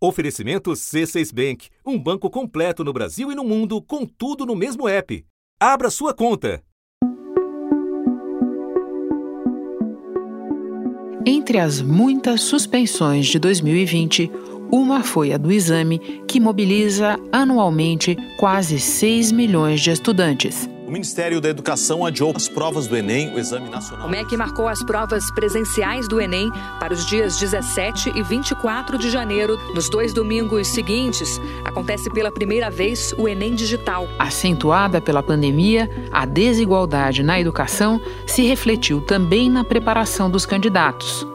Oferecimento C6 Bank, um banco completo no Brasil e no mundo, com tudo no mesmo app. Abra sua conta. Entre as muitas suspensões de 2020, uma foi a do exame, que mobiliza anualmente quase 6 milhões de estudantes. O Ministério da Educação adiou as provas do Enem, o Exame Nacional. O MEC marcou as provas presenciais do Enem para os dias 17 e 24 de janeiro. Nos dois domingos seguintes, acontece pela primeira vez o Enem Digital. Acentuada pela pandemia, a desigualdade na educação se refletiu também na preparação dos candidatos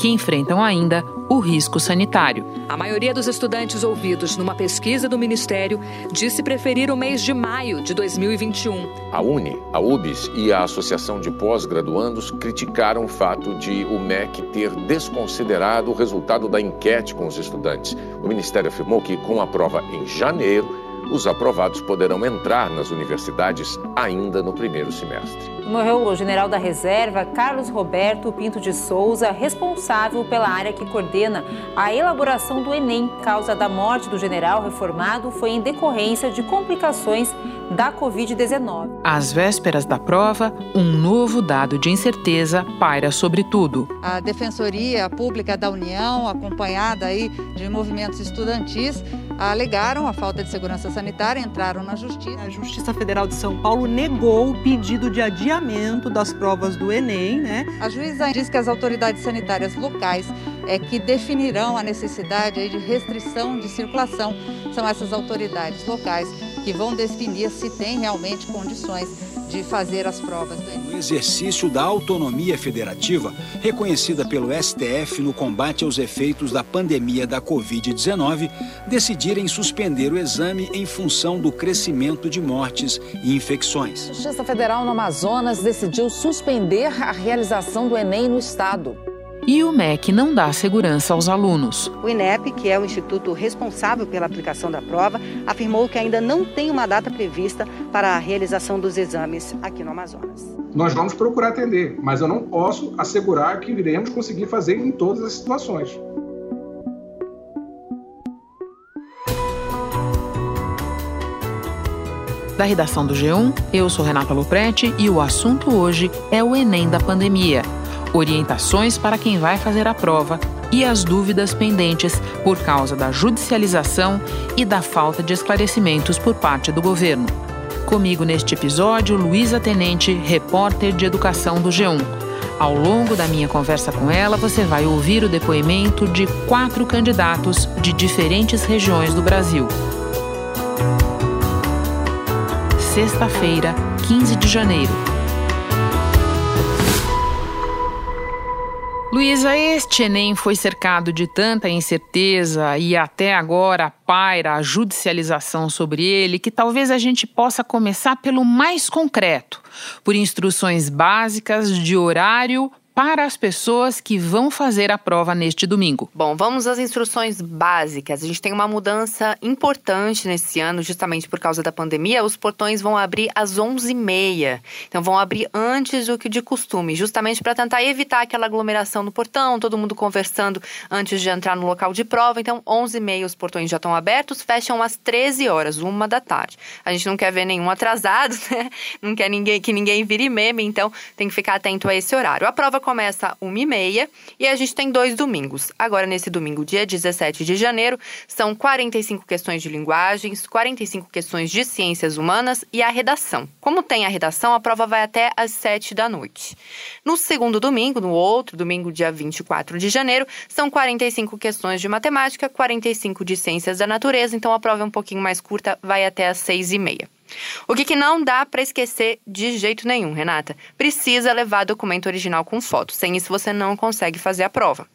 que enfrentam ainda o risco sanitário. A maioria dos estudantes ouvidos numa pesquisa do Ministério disse preferir o mês de maio de 2021. A UNE, a UBS e a Associação de Pós-Graduandos criticaram o fato de o MEC ter desconsiderado o resultado da enquete com os estudantes. O Ministério afirmou que, com a prova em janeiro, os aprovados poderão entrar nas universidades ainda no primeiro semestre. Morreu o general da reserva Carlos Roberto Pinto de Souza, responsável pela área que coordena a elaboração do Enem. Causa da morte do general reformado foi em decorrência de complicações da Covid-19. Às vésperas da prova, um novo dado de incerteza paira sobre tudo. A Defensoria Pública da União, acompanhada aí de movimentos estudantis, alegaram a falta de segurança sanitária, entraram na Justiça. A Justiça Federal de São Paulo negou o pedido de adiamento das provas do Enem, né? A juíza diz que as autoridades sanitárias locais é que definirão a necessidade de restrição de circulação. São essas autoridades locais que vão definir se tem realmente condições de fazer as provas do Enem. O exercício da autonomia federativa, reconhecida pelo STF no combate aos efeitos da pandemia da Covid-19, decidirem suspender o exame em função do crescimento de mortes e infecções. A Justiça Federal no Amazonas decidiu suspender a realização do Enem no estado. E o MEC não dá segurança aos alunos. O INEP, que é o instituto responsável pela aplicação da prova, afirmou que ainda não tem uma data prevista para a realização dos exames aqui no Amazonas. Nós vamos procurar atender, mas eu não posso assegurar que iremos conseguir fazer em todas as situações. Da redação do G1, eu sou Renata Loprete e o assunto hoje é o Enem da pandemia orientações para quem vai fazer a prova e as dúvidas pendentes por causa da judicialização e da falta de esclarecimentos por parte do governo. Comigo neste episódio, Luísa Tenente, repórter de educação do G1. Ao longo da minha conversa com ela, você vai ouvir o depoimento de quatro candidatos de diferentes regiões do Brasil. Sexta-feira, 15 de janeiro. Luísa, este Enem foi cercado de tanta incerteza e até agora paira a judicialização sobre ele que talvez a gente possa começar pelo mais concreto, por instruções básicas de horário para as pessoas que vão fazer a prova neste domingo? Bom, vamos às instruções básicas. A gente tem uma mudança importante nesse ano, justamente por causa da pandemia. Os portões vão abrir às 11h30. Então, vão abrir antes do que de costume, justamente para tentar evitar aquela aglomeração no portão, todo mundo conversando antes de entrar no local de prova. Então, 11h30 os portões já estão abertos, fecham às 13 horas, uma da tarde. A gente não quer ver nenhum atrasado, né? Não quer ninguém, que ninguém vire meme, então tem que ficar atento a esse horário. A prova começa 1h30 e a gente tem dois domingos. Agora, nesse domingo, dia 17 de janeiro, são 45 questões de linguagens, 45 questões de ciências humanas e a redação. Como tem a redação, a prova vai até às 7 da noite. No segundo domingo, no outro domingo, dia 24 de janeiro, são 45 questões de matemática, 45 de ciências da natureza, então a prova é um pouquinho mais curta, vai até às 6h30. O que, que não dá para esquecer de jeito nenhum, Renata? Precisa levar documento original com foto. Sem isso, você não consegue fazer a prova.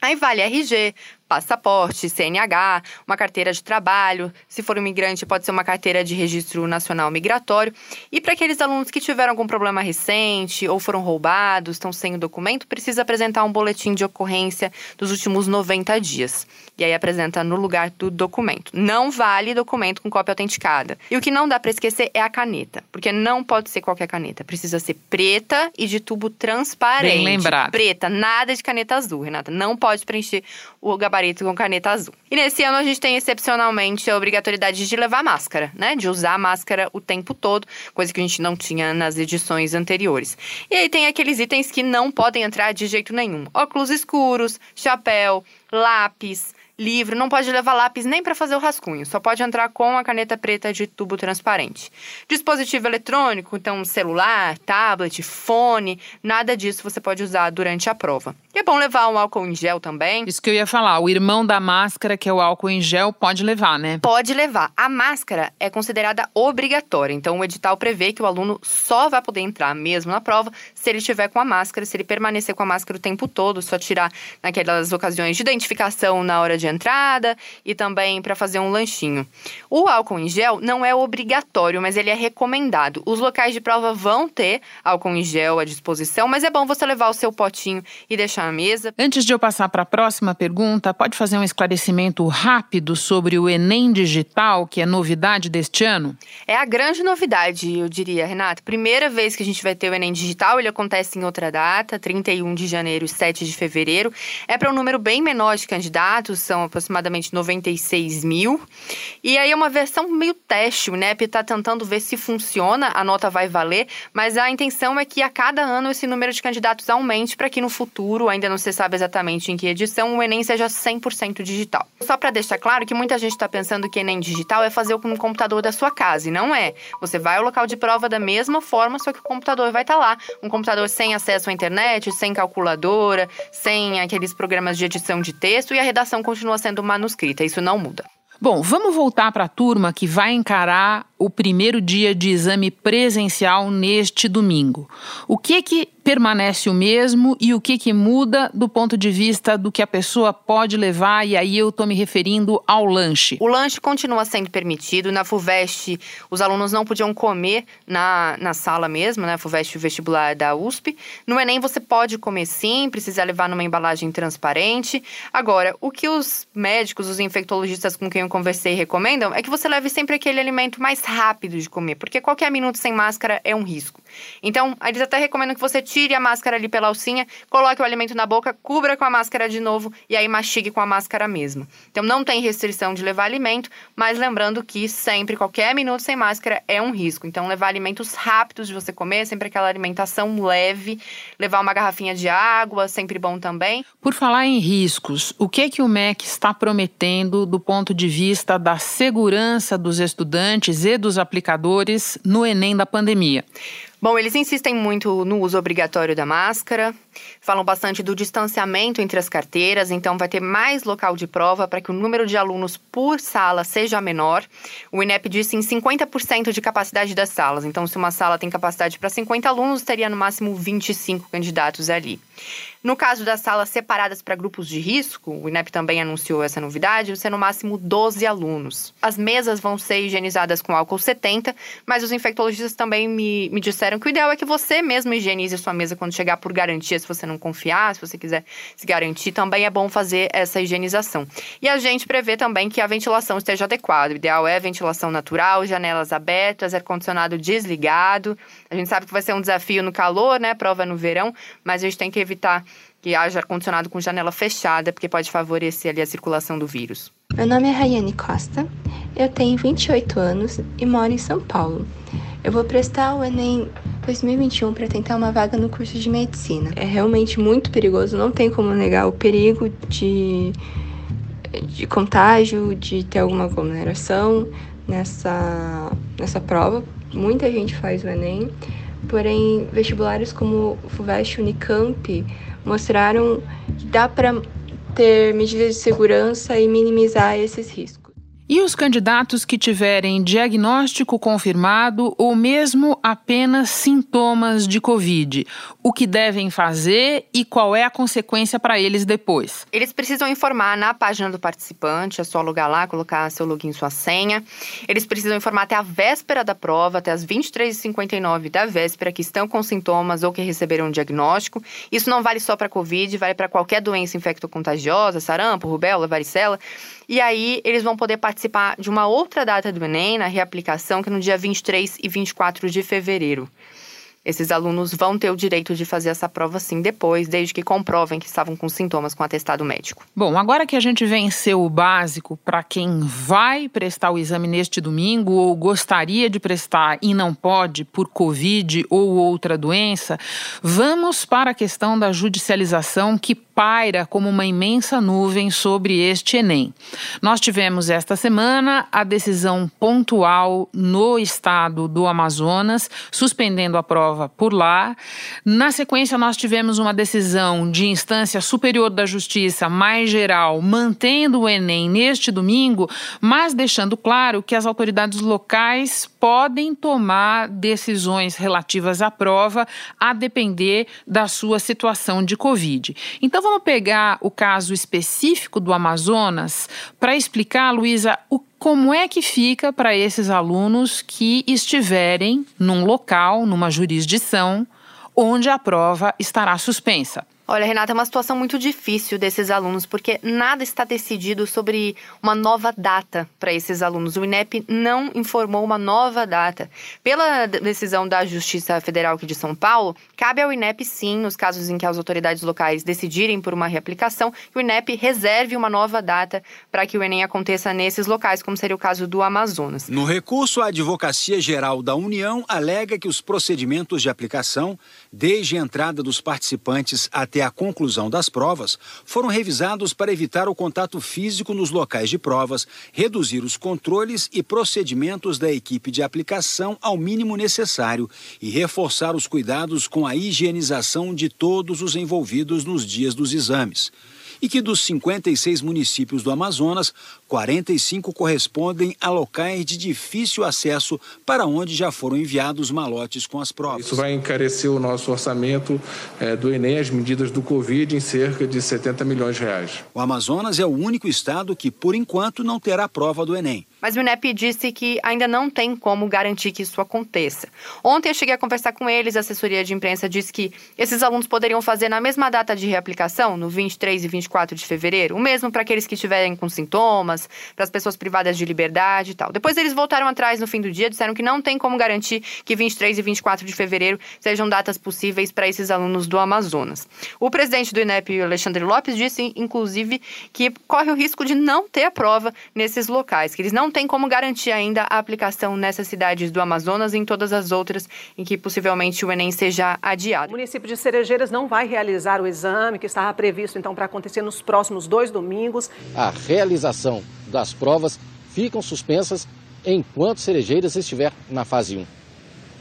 Aí vale RG, passaporte, CNH, uma carteira de trabalho. Se for imigrante, pode ser uma carteira de registro nacional migratório. E para aqueles alunos que tiveram algum problema recente ou foram roubados, estão sem o documento, precisa apresentar um boletim de ocorrência dos últimos 90 dias. E aí apresenta no lugar do documento. Não vale documento com cópia autenticada. E o que não dá para esquecer é a caneta, porque não pode ser qualquer caneta. Precisa ser preta e de tubo transparente. Bem lembrado. Preta, nada de caneta azul, Renata. Não pode preencher o gabarito gabarito com caneta azul. E nesse ano a gente tem excepcionalmente a obrigatoriedade de levar máscara, né? De usar máscara o tempo todo, coisa que a gente não tinha nas edições anteriores. E aí tem aqueles itens que não podem entrar de jeito nenhum: óculos escuros, chapéu, lápis livro, não pode levar lápis nem para fazer o rascunho, só pode entrar com a caneta preta de tubo transparente. Dispositivo eletrônico, então celular, tablet, fone, nada disso você pode usar durante a prova. E é bom levar um álcool em gel também. Isso que eu ia falar, o irmão da máscara, que é o álcool em gel, pode levar, né? Pode levar. A máscara é considerada obrigatória, então o edital prevê que o aluno só vai poder entrar mesmo na prova se ele estiver com a máscara, se ele permanecer com a máscara o tempo todo, só tirar naquelas ocasiões de identificação na hora de de entrada e também para fazer um lanchinho. O álcool em gel não é obrigatório, mas ele é recomendado. Os locais de prova vão ter álcool em gel à disposição, mas é bom você levar o seu potinho e deixar na mesa. Antes de eu passar para a próxima pergunta, pode fazer um esclarecimento rápido sobre o Enem Digital, que é novidade deste ano? É a grande novidade, eu diria, Renato. Primeira vez que a gente vai ter o Enem Digital, ele acontece em outra data, 31 de janeiro e 7 de fevereiro. É para um número bem menor de candidatos, são aproximadamente 96 mil. E aí é uma versão meio teste, o INEP está tentando ver se funciona, a nota vai valer, mas a intenção é que a cada ano esse número de candidatos aumente para que no futuro, ainda não se sabe exatamente em que edição, o Enem seja 100% digital. Só para deixar claro que muita gente está pensando que Enem digital é fazer com o computador da sua casa, e não é. Você vai ao local de prova da mesma forma, só que o computador vai estar tá lá. Um computador sem acesso à internet, sem calculadora, sem aqueles programas de edição de texto, e a redação continua continua sendo manuscrita, isso não muda. Bom, vamos voltar para a turma que vai encarar o primeiro dia de exame presencial neste domingo. O que que permanece o mesmo e o que que muda do ponto de vista do que a pessoa pode levar e aí eu estou me referindo ao lanche. O lanche continua sendo permitido. Na FUVEST, os alunos não podiam comer na, na sala mesmo, né? FUVEST vestibular da USP. No Enem você pode comer sim, precisa levar numa embalagem transparente. Agora, o que os médicos, os infectologistas com quem eu conversei recomendam é que você leve sempre aquele alimento mais rápido de comer, porque qualquer minuto sem máscara é um risco. Então, eles até recomendam que você tire a máscara ali pela alcinha, coloque o alimento na boca, cubra com a máscara de novo e aí mastigue com a máscara mesmo. Então, não tem restrição de levar alimento, mas lembrando que sempre, qualquer minuto sem máscara é um risco. Então, levar alimentos rápidos de você comer, sempre aquela alimentação leve, levar uma garrafinha de água, sempre bom também. Por falar em riscos, o que que o MEC está prometendo do ponto de vista da segurança dos estudantes e dos aplicadores no Enem da pandemia? Bom, eles insistem muito no uso obrigatório da máscara, falam bastante do distanciamento entre as carteiras, então vai ter mais local de prova para que o número de alunos por sala seja menor. O INEP disse em 50% de capacidade das salas, então se uma sala tem capacidade para 50 alunos, teria no máximo 25 candidatos ali. No caso das salas separadas para grupos de risco, o INEP também anunciou essa novidade, vai ser no máximo 12 alunos. As mesas vão ser higienizadas com álcool 70, mas os infectologistas também me, me disseram que o ideal é que você mesmo higienize a sua mesa quando chegar por garantia, se você não confiar, se você quiser se garantir, também é bom fazer essa higienização. E a gente prevê também que a ventilação esteja adequada. O ideal é ventilação natural, janelas abertas, ar-condicionado desligado. A gente sabe que vai ser um desafio no calor, né? Prova no verão, mas a gente tem que evitar que haja ar-condicionado com janela fechada, porque pode favorecer ali a circulação do vírus. Meu nome é Rayane Costa, eu tenho 28 anos e moro em São Paulo. Eu vou prestar o Enem 2021 para tentar uma vaga no curso de medicina. É realmente muito perigoso, não tem como negar o perigo de, de contágio, de ter alguma aglomeração nessa, nessa prova. Muita gente faz o Enem, porém vestibulares como o FUVEST Unicamp mostraram que dá para ter medidas de segurança e minimizar esses riscos. E os candidatos que tiverem diagnóstico confirmado ou mesmo apenas sintomas de Covid, o que devem fazer e qual é a consequência para eles depois? Eles precisam informar na página do participante, é só logar lá, colocar seu login, sua senha. Eles precisam informar até a véspera da prova, até as 23h59 da véspera, que estão com sintomas ou que receberam um diagnóstico. Isso não vale só para Covid, vale para qualquer doença infectocontagiosa, sarampo, rubéola, varicela. E aí eles vão poder participar de uma outra data do Enem, na reaplicação, que é no dia 23 e 24 de fevereiro. esses alunos vão ter o direito de fazer essa prova sim depois, desde que comprovem que estavam com sintomas com atestado médico. Bom, agora que a gente venceu o básico para quem vai prestar o exame neste domingo ou gostaria de prestar e não pode por Covid ou outra doença, vamos para a questão da judicialização que paira como uma imensa nuvem sobre este Enem. Nós tivemos esta semana a decisão pontual no estado do Amazonas, suspendendo a prova por lá. Na sequência, nós tivemos uma decisão de instância superior da Justiça, mais geral, mantendo o Enem neste domingo, mas deixando claro que as autoridades locais podem tomar decisões relativas à prova a depender da sua situação de Covid. Então, vamos pegar o caso específico do Amazonas para explicar, Luísa, o como é que fica para esses alunos que estiverem num local, numa jurisdição, onde a prova estará suspensa. Olha, Renata, é uma situação muito difícil desses alunos, porque nada está decidido sobre uma nova data para esses alunos. O INEP não informou uma nova data. Pela decisão da Justiça Federal aqui de São Paulo, cabe ao INEP, sim, nos casos em que as autoridades locais decidirem por uma reaplicação, que o INEP reserve uma nova data para que o Enem aconteça nesses locais, como seria o caso do Amazonas. No recurso, a Advocacia Geral da União alega que os procedimentos de aplicação, desde a entrada dos participantes até até a conclusão das provas, foram revisados para evitar o contato físico nos locais de provas, reduzir os controles e procedimentos da equipe de aplicação ao mínimo necessário e reforçar os cuidados com a higienização de todos os envolvidos nos dias dos exames e que dos 56 municípios do Amazonas, 45 correspondem a locais de difícil acesso para onde já foram enviados malotes com as provas. Isso vai encarecer o nosso orçamento é, do Enem, as medidas do Covid, em cerca de 70 milhões de reais. O Amazonas é o único estado que, por enquanto, não terá prova do Enem. Mas o INEP disse que ainda não tem como garantir que isso aconteça. Ontem eu cheguei a conversar com eles, a assessoria de imprensa disse que esses alunos poderiam fazer na mesma data de reaplicação, no 23 e 24 de fevereiro, o mesmo para aqueles que estiverem com sintomas, para as pessoas privadas de liberdade e tal. Depois eles voltaram atrás no fim do dia, disseram que não tem como garantir que 23 e 24 de fevereiro sejam datas possíveis para esses alunos do Amazonas. O presidente do INEP, Alexandre Lopes, disse, inclusive, que corre o risco de não ter a prova nesses locais, que eles não tem como garantir ainda a aplicação nessas cidades do Amazonas e em todas as outras em que possivelmente o Enem seja adiado. O município de Cerejeiras não vai realizar o exame que estava previsto então para acontecer nos próximos dois domingos. A realização das provas ficam suspensas enquanto Cerejeiras estiver na fase 1.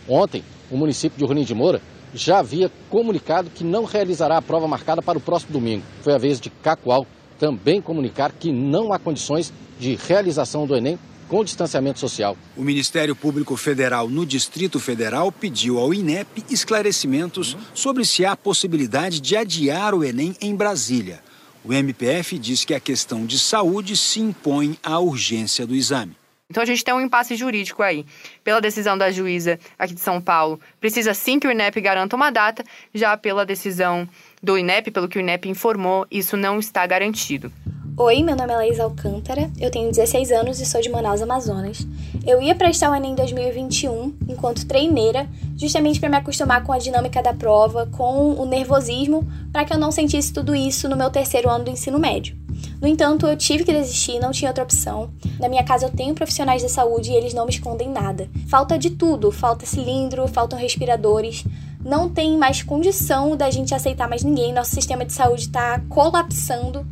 Ontem, o município de Rio de Moura já havia comunicado que não realizará a prova marcada para o próximo domingo. Foi a vez de Cacoal também comunicar que não há condições de realização do Enem com distanciamento social. O Ministério Público Federal no Distrito Federal pediu ao INEP esclarecimentos sobre se há possibilidade de adiar o Enem em Brasília. O MPF diz que a questão de saúde se impõe à urgência do exame. Então a gente tem um impasse jurídico aí. Pela decisão da juíza aqui de São Paulo, precisa sim que o INEP garanta uma data, já pela decisão do INEP, pelo que o INEP informou, isso não está garantido. Oi, meu nome é Laís Alcântara, eu tenho 16 anos e sou de Manaus, Amazonas. Eu ia prestar o Enem 2021 enquanto treineira, justamente para me acostumar com a dinâmica da prova, com o nervosismo, para que eu não sentisse tudo isso no meu terceiro ano do ensino médio. No entanto, eu tive que desistir, não tinha outra opção. Na minha casa eu tenho profissionais da saúde e eles não me escondem nada. Falta de tudo, falta cilindro, faltam respiradores. Não tem mais condição da gente aceitar mais ninguém. Nosso sistema de saúde está colapsando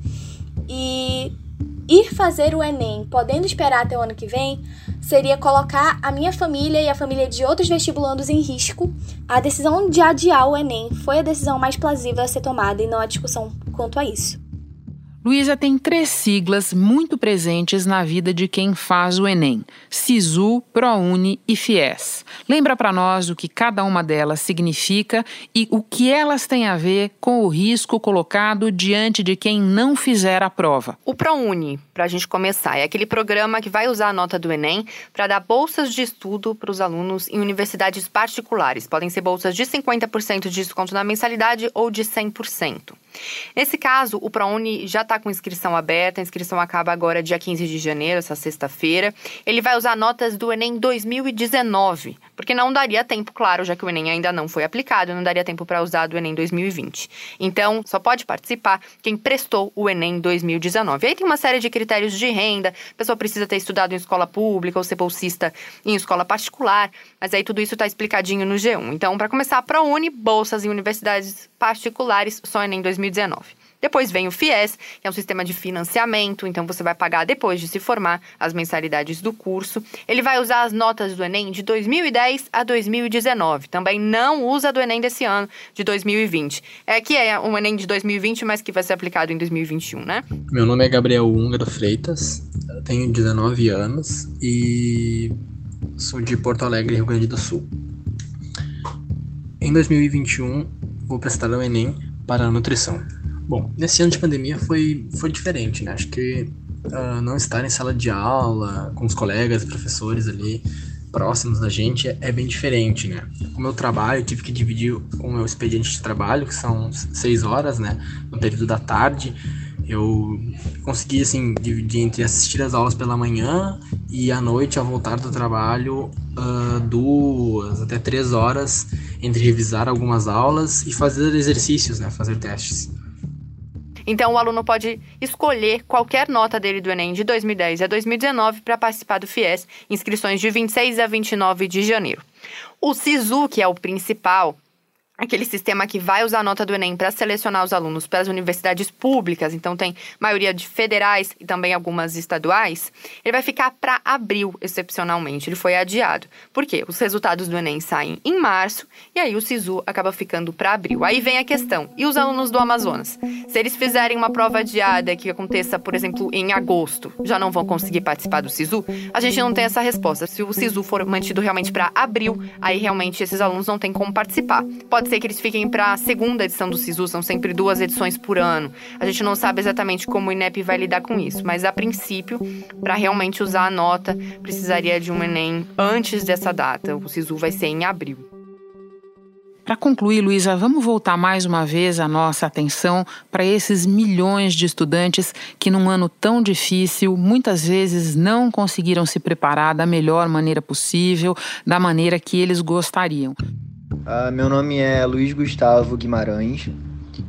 e ir fazer o Enem, podendo esperar até o ano que vem, seria colocar a minha família e a família de outros vestibulandos em risco. A decisão de adiar o Enem foi a decisão mais plausível a ser tomada e não a discussão quanto a isso. Luísa tem três siglas muito presentes na vida de quem faz o Enem: SISU, ProUni e FIES. Lembra para nós o que cada uma delas significa e o que elas têm a ver com o risco colocado diante de quem não fizer a prova. O ProUni, para a gente começar, é aquele programa que vai usar a nota do Enem para dar bolsas de estudo para os alunos em universidades particulares. Podem ser bolsas de 50% de desconto na mensalidade ou de 100%. Nesse caso, o ProUni já está com inscrição aberta, a inscrição acaba agora dia 15 de janeiro, essa sexta-feira. Ele vai usar notas do Enem 2019, porque não daria tempo, claro, já que o Enem ainda não foi aplicado, não daria tempo para usar do Enem 2020. Então, só pode participar quem prestou o Enem 2019. Aí tem uma série de critérios de renda, a pessoa precisa ter estudado em escola pública ou ser bolsista em escola particular, mas aí tudo isso está explicadinho no G1. Então, para começar, ProUni, bolsas em universidades particulares, só Enem 2019. Depois vem o FIES, que é um sistema de financiamento, então você vai pagar depois de se formar as mensalidades do curso. Ele vai usar as notas do Enem de 2010 a 2019. Também não usa do Enem desse ano, de 2020. É que é um Enem de 2020, mas que vai ser aplicado em 2021, né? Meu nome é Gabriel Húngaro Freitas, tenho 19 anos e sou de Porto Alegre, Rio Grande do Sul. Em 2021, vou prestar o Enem para a nutrição. Bom, nesse ano de pandemia foi, foi diferente, né? Acho que uh, não estar em sala de aula, com os colegas, professores ali próximos da gente é, é bem diferente, né? O meu trabalho, eu tive que dividir com o meu expediente de trabalho, que são seis horas, né? No período da tarde. Eu consegui, assim, dividir entre assistir as aulas pela manhã e à noite, ao voltar do trabalho, uh, duas até três horas entre revisar algumas aulas e fazer exercícios, né? Fazer testes. Então, o aluno pode escolher qualquer nota dele do Enem de 2010 a 2019 para participar do FIES, inscrições de 26 a 29 de janeiro. O SISU, que é o principal, aquele sistema que vai usar a nota do Enem para selecionar os alunos para as universidades públicas, então tem maioria de federais e também algumas estaduais, ele vai ficar para abril, excepcionalmente. Ele foi adiado. Por quê? Os resultados do Enem saem em março e aí o SISU acaba ficando para abril. Aí vem a questão: e os alunos do Amazonas? Se eles fizerem uma prova adiada que aconteça, por exemplo, em agosto, já não vão conseguir participar do SISU? A gente não tem essa resposta. Se o SISU for mantido realmente para abril, aí realmente esses alunos não têm como participar. Pode ser que eles fiquem para a segunda edição do SISU, são sempre duas edições por ano. A gente não sabe exatamente como o INEP vai lidar com isso, mas a princípio, para realmente usar a nota, precisaria de um Enem antes dessa data. O SISU vai ser em abril. Para concluir, Luísa, vamos voltar mais uma vez a nossa atenção para esses milhões de estudantes que, num ano tão difícil, muitas vezes não conseguiram se preparar da melhor maneira possível, da maneira que eles gostariam. Uh, meu nome é Luiz Gustavo Guimarães,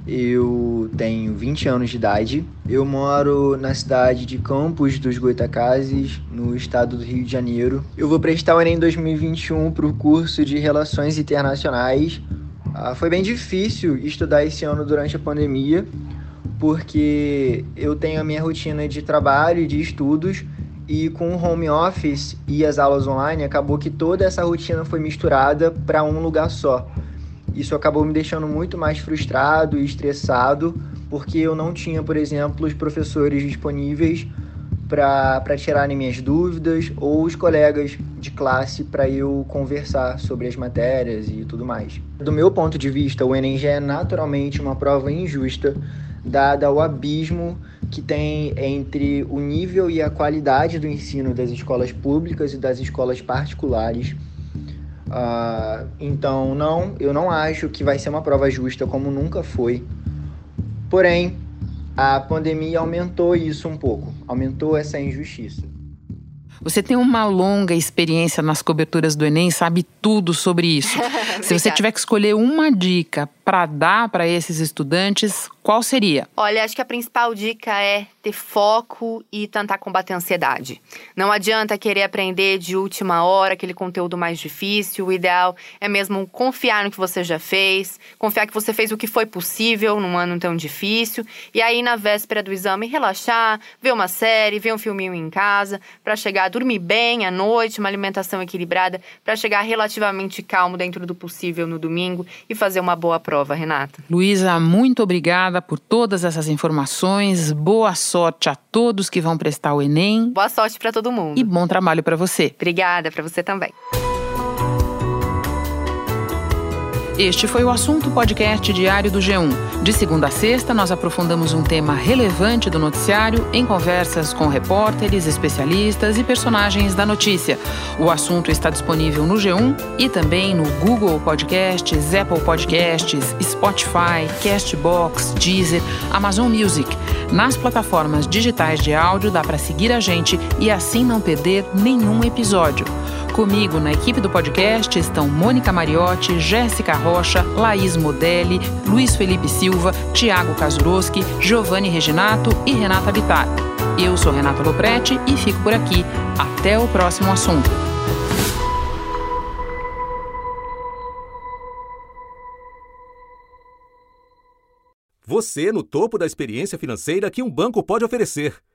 eu tenho 20 anos de idade, eu moro na cidade de Campos dos Goitacazes, no estado do Rio de Janeiro. Eu vou prestar o Enem 2021 para o curso de Relações Internacionais. Uh, foi bem difícil estudar esse ano durante a pandemia, porque eu tenho a minha rotina de trabalho e de estudos e com o home office e as aulas online, acabou que toda essa rotina foi misturada para um lugar só. Isso acabou me deixando muito mais frustrado e estressado, porque eu não tinha, por exemplo, os professores disponíveis para tirarem minhas dúvidas ou os colegas de classe para eu conversar sobre as matérias e tudo mais. Do meu ponto de vista, o Enem já é naturalmente uma prova injusta, dada o abismo que tem entre o nível e a qualidade do ensino das escolas públicas e das escolas particulares. Uh, então, não, eu não acho que vai ser uma prova justa como nunca foi. Porém, a pandemia aumentou isso um pouco, aumentou essa injustiça. Você tem uma longa experiência nas coberturas do Enem, sabe tudo sobre isso. Se você tiver que escolher uma dica para dar para esses estudantes, qual seria? Olha, acho que a principal dica é ter foco e tentar combater a ansiedade. Não adianta querer aprender de última hora aquele conteúdo mais difícil. O ideal é mesmo confiar no que você já fez, confiar que você fez o que foi possível num ano tão difícil, e aí na véspera do exame relaxar, ver uma série, ver um filminho em casa, para chegar a dormir bem à noite, uma alimentação equilibrada, para chegar relativamente calmo dentro do possível no domingo e fazer uma boa prova, Renata. Luísa, muito obrigada por todas essas informações. Boa sorte a todos que vão prestar o Enem. Boa sorte para todo mundo. E bom trabalho para você. Obrigada, para você também. Este foi o assunto podcast diário do G1. De segunda a sexta, nós aprofundamos um tema relevante do noticiário em conversas com repórteres, especialistas e personagens da notícia. O assunto está disponível no G1 e também no Google Podcasts, Apple Podcasts, Spotify, Castbox, Deezer, Amazon Music. Nas plataformas digitais de áudio dá para seguir a gente e assim não perder nenhum episódio. Comigo na equipe do podcast estão Mônica Mariotti, Jéssica Rocha, Laís Modelli, Luiz Felipe Silva, Tiago Kazuroski, Giovanni Reginato e Renata Bittar. Eu sou Renata Loprete e fico por aqui. Até o próximo assunto. Você no topo da experiência financeira que um banco pode oferecer.